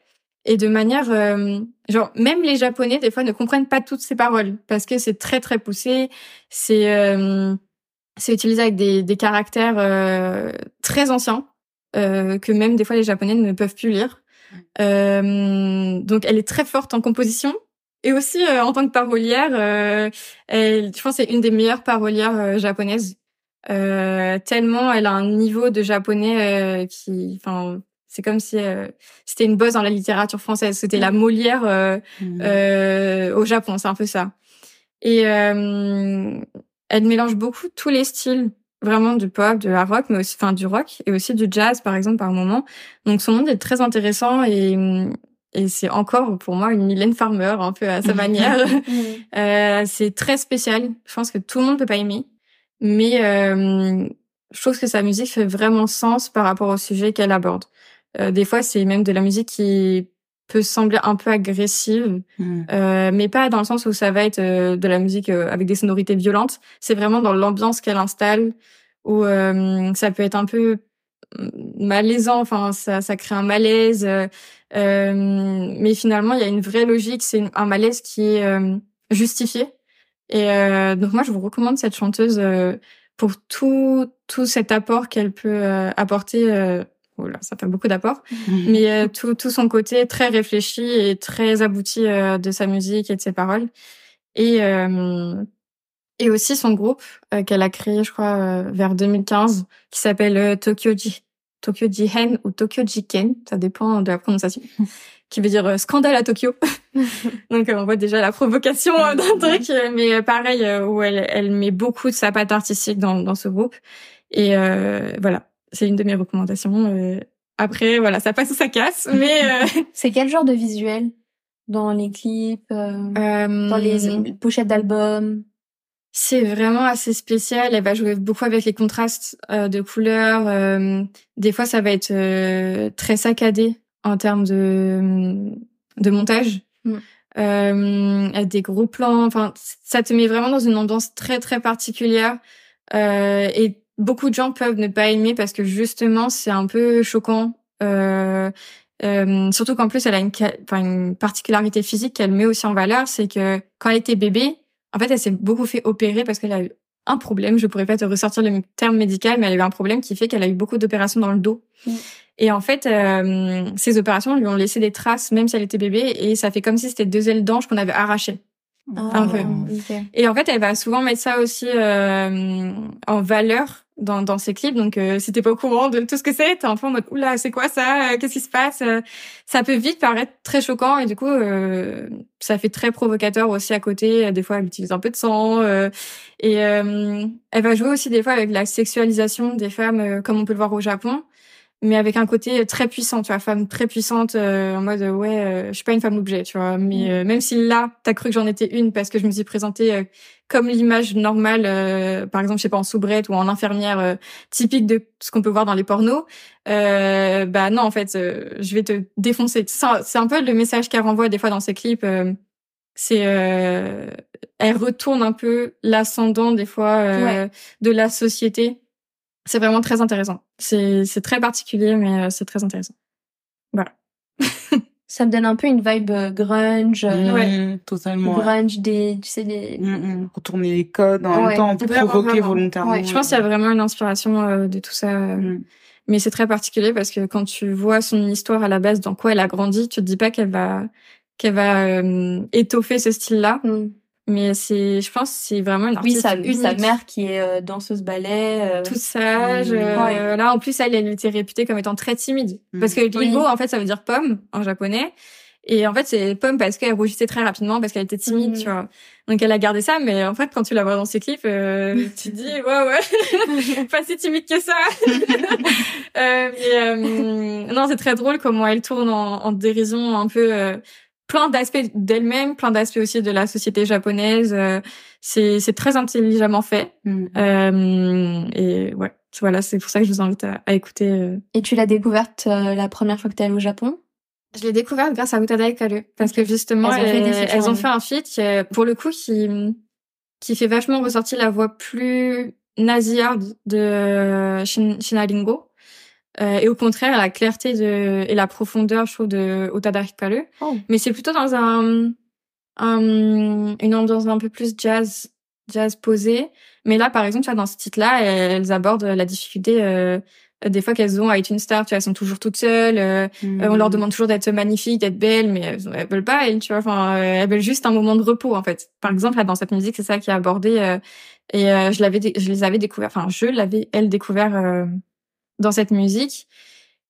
et de manière euh, genre même les Japonais des fois ne comprennent pas toutes ces paroles parce que c'est très très poussé. C'est euh, c'est utilisé avec des, des caractères euh, très anciens que même des fois les Japonais ne peuvent plus lire. donc elle est très forte en composition et aussi euh, en tant que parolière, euh, elle, je pense c'est une des meilleures parolières euh, japonaises. tellement elle a un niveau de japonais qui, enfin, C'est comme si c'était une bosse dans la littérature française. C'était la Molière mmh. au Japon, c'est un peu ça. Et elle mélange beaucoup tous les styles vraiment du pop, de la rock, mais aussi, enfin, du rock et aussi du jazz, par exemple, par moment. Donc, son monde est très intéressant et, et c'est encore, pour moi, une Mylène Farmer, un peu à sa *laughs* manière. euh, c'est très spécial. Je pense que tout le monde peut pas aimer. Mais, euh, je trouve que sa musique fait vraiment sens par rapport au sujet qu'elle aborde. Euh, des fois, c'est même de la musique qui peut sembler un peu agressive, hmm. euh, mais pas dans le sens où ça va être euh, de la musique euh, avec des sonorités violentes. C'est vraiment dans l'ambiance qu'elle installe, où euh, ça peut être un peu mm, malaisant, enfin ça, ça crée un malaise, mais finalement il y a une vraie logique, c'est un malaise qui est justifié. Et donc moi je vous recommande cette chanteuse pour tout tout cet apport qu'elle peut apporter oh ça fait beaucoup d'apports, mhm. mais euh, tout, tout son côté très réfléchi et très abouti euh, de sa musique et de ses paroles. Et, euh, et aussi son groupe qu'elle a créé, je crois, vers 2015, qui s'appelle Tokyo Ji, Tokyo Jihen ou Tokyo Jiken, ça dépend de la prononciation, *laughs* qui veut dire scandale à Tokyo. *laughs* Donc on voit déjà la provocation d'un truc, mais pareil, où elle, elle met beaucoup de sa patte artistique dans, dans ce groupe. Et voilà, c'est une de mes recommandations. Euh, après, voilà, ça passe ou ça casse, *laughs* mais euh, c'est quel genre de visuel? Dans les clips, euh, dans les pochettes d'albums? C'est vraiment assez spécial. Elle va jouer beaucoup avec les contrastes de couleurs. des fois, ça va être très saccadé en termes de de montage. Mm. Euh, des gros plans. Enfin, ça te met vraiment dans une ambiance très très particulière. Euh, et beaucoup de gens peuvent ne pas aimer parce que justement c'est un peu choquant. Euh, euh, surtout qu'en plus elle a une, une particularité physique qu'elle met aussi en valeur, c'est que quand elle était bébé, en fait elle s'est beaucoup fait opérer parce qu'elle a eu un problème. Je pourrais pas te ressortir le terme médical, mais elle a eu un problème qui fait qu'elle a eu beaucoup d'opérations dans le dos. Mm. Et en fait, euh, ces opérations lui ont laissé des traces, même si elle était bébé, et ça fait comme si c'était deux ailes d'ange qu'on avait arrachées. Un peu. Ah, et en fait, elle va souvent mettre ça aussi euh, en valeur dans, dans ses clips. Donc, euh, si t'es pas au courant de tout ce que c'est, t'es un peu en mode oula, c'est quoi ça? Euh, Qu'est-ce qui se passe? Euh, Ça peut vite paraître très choquant et du coup, euh, ça fait très provocateur aussi à côté. Des fois, elle utilise un peu de sang et elle va jouer aussi des fois avec la sexualisation des femmes, comme on peut le voir au Japon mais avec un côté très puissant, tu vois, femme très puissante, euh, en mode ouais, euh, je suis pas une femme objet, tu vois. Mais mm. euh, même si là, t'as cru que j'en étais une parce que je me suis présentée comme l'image normale, par exemple, je sais pas en soubrette ou en infirmière typique de ce qu'on peut voir dans les pornos, bah non, en fait, je vais te défoncer. C'est un peu le message qu'elle renvoie des fois dans ses clips. c'est elle retourne un peu l'ascendant des fois de la société c'est vraiment très intéressant. C'est c'est très particulier, mais euh, c'est très intéressant. Voilà. *laughs* ça me donne un peu une vibe euh, grunge. Euh, ouais, totalement. Grunge des, tu sais des. Mm, mm. Retourner les codes en même temps, provoquer volontairement. Ouais, je pense qu'il y a vraiment une inspiration de tout ça. Mm. Mais c'est très particulier parce que quand tu vois son histoire à la base, dans quoi elle a grandi, tu te dis pas qu'elle va qu'elle va étoffer ce style-là. Mais c'est, je pense, c'est vraiment une artiste oui, sa, sa mère qui est euh, danseuse ballet, euh... tout sage. Euh, là, en plus, elle, elle était réputée comme étant très timide, mm. parce que Ringo, en fait, ça veut dire pomme en japonais. Et en fait, c'est pomme parce qu'elle rougissait très rapidement, parce qu'elle était timide, mm. tu vois. Donc elle a gardé ça, mais en fait, quand tu la vois dans ses clips, euh, *laughs* tu te dis, ouais, ouais, *laughs* pas si timide que ça. *laughs* euh, mais, euh, non, c'est très drôle comment elle tourne en, en dérision un peu plein d'aspects d'elle-même, plein d'aspects aussi de la société japonaise. Euh, c'est très intelligemment fait. Mm. Euh, et ouais, voilà, c'est pour ça que je vous invite à, écouter. Euh. Et tu l'as découverte la première fois que tu es allée au Japon? Je l'ai découverte grâce à Utada Hikaru parce que justement elles, ont fait, un feat pour le coup qui qui fait vachement ressortir la voix plus nasillarde de Shin, Shinaringo. Euh, et au contraire, la clarté de, et la profondeur, je trouve, de Otada Hikaru. Oh. Mais c'est plutôt dans un, un, une ambiance un peu plus jazz, jazz posé. Mais là, par exemple, tu vois, dans ce titre-là, elles, abordent la difficulté euh, des fois qu'elles ont à être une star, tu vois, elles sont toujours toutes seules. Euh, on leur hmm. demande toujours d'être magnifiques, d'être belles, mais elles, elles, veulent pas, elles, tu vois. Enfin, elles veulent juste un moment de repos, en fait. Par exemple, là, dans cette musique, c'est ça qui est abordé. et je l'avais, je les avais découvert. Enfin, je l'avais, elle, découvert dans cette musique.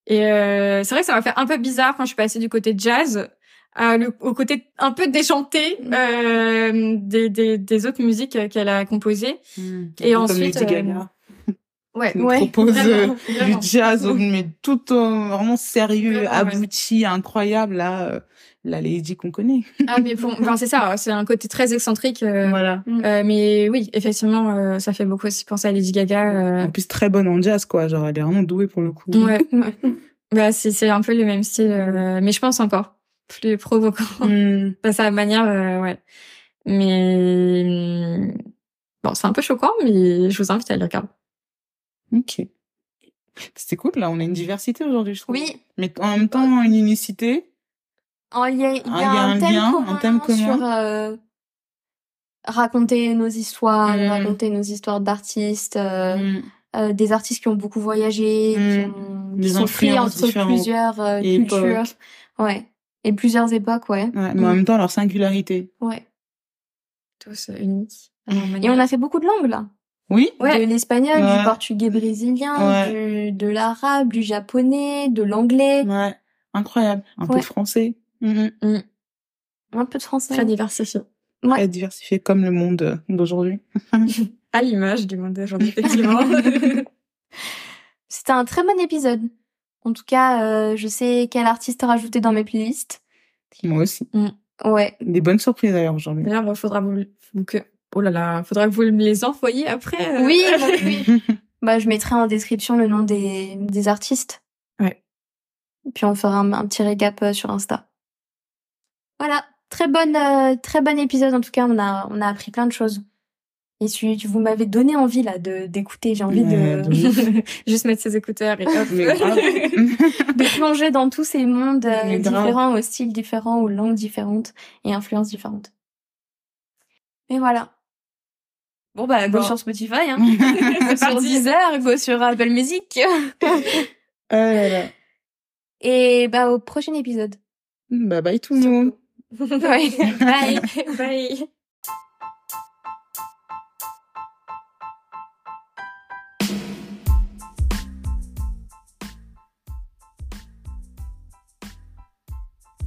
Et euh, c'est vrai que ça m'a fait un peu bizarre quand je suis passée du côté jazz à le, au côté un peu déchanté mm. euh, des, des, des, autres musiques qu'elle a composées. Mm. Et ensuite, euh, *laughs* ouais, ouais, propose euh, du jazz mais tout vraiment sérieux, abouti, incroyable là. La Lady qu'on connaît. ah mais bon, enfin, c'est ça, c'est un côté très excentrique. voilà. Euh, mais oui, effectivement, ça fait beaucoup aussi penser à Lady Gaga. En plus très bonne en jazz quoi, genre elle est vraiment douée pour le coup. Ouais. *laughs* bah c'est c'est un peu le même style, mais je pense encore plus provoquant. Mm. *laughs* sa manière, euh, ouais. Mais bon, c'est un peu choquant, mais je vous invite à le regarder. Ok. C'était cool, là, on a une diversité aujourd'hui, je trouve. Oui. Mais en même temps, une unicité. Il y a, y a, un, thème lien, commun un thème commun sur euh, raconter nos histoires, mm. raconter nos histoires d'artistes, euh, mm. euh, des artistes qui ont beaucoup voyagé, qui, ont, qui sont pris entre plusieurs cultures. Ouais. Et plusieurs époques, ouais. ouais mais en même temps, leur singularité. Ouais. Tous uniques. Et on a fait beaucoup de langues, là. Oui. De l'espagnol, du portugais brésilien, du, de l'arabe, du japonais, de l'anglais. Ouais. Incroyable. Un peu de français. Mm Un peu de français. Très diversifié. Ouais. Très diversifié comme le monde d'aujourd'hui. *laughs* à l'image du monde d'aujourd'hui, effectivement. *laughs* C'était un très bon épisode. En tout cas, euh, je sais quel artiste rajouter dans mes playlists. Moi aussi. Mm. Ouais. Des bonnes surprises d'ailleurs aujourd'hui. D'ailleurs, il faudra que oh là là, faudra que vous me les envoyiez après. Euh. Oui, *laughs* bah, oui. bah je mettrai en description le nom des des artistes. Ouais. Puis on fera un, petit récap euh, sur Insta. Voilà, très bonne très bon épisode en tout cas, on a on a appris plein de choses. Et tu, vous m'avez donné envie là de d'écouter. J'ai envie de, *laughs* juste mettre ses écouteurs et hop. *laughs* de plonger dans tous ces mondes euh, différents, aux styles différents, aux langues différentes et influences différentes. Et voilà. Bon bah go sur Spotify, hein. *laughs* go sur Deezer, go sur Apple Music. euh... Et bah au prochain épisode. Bah bye tout le monde. Bye. bye. bye.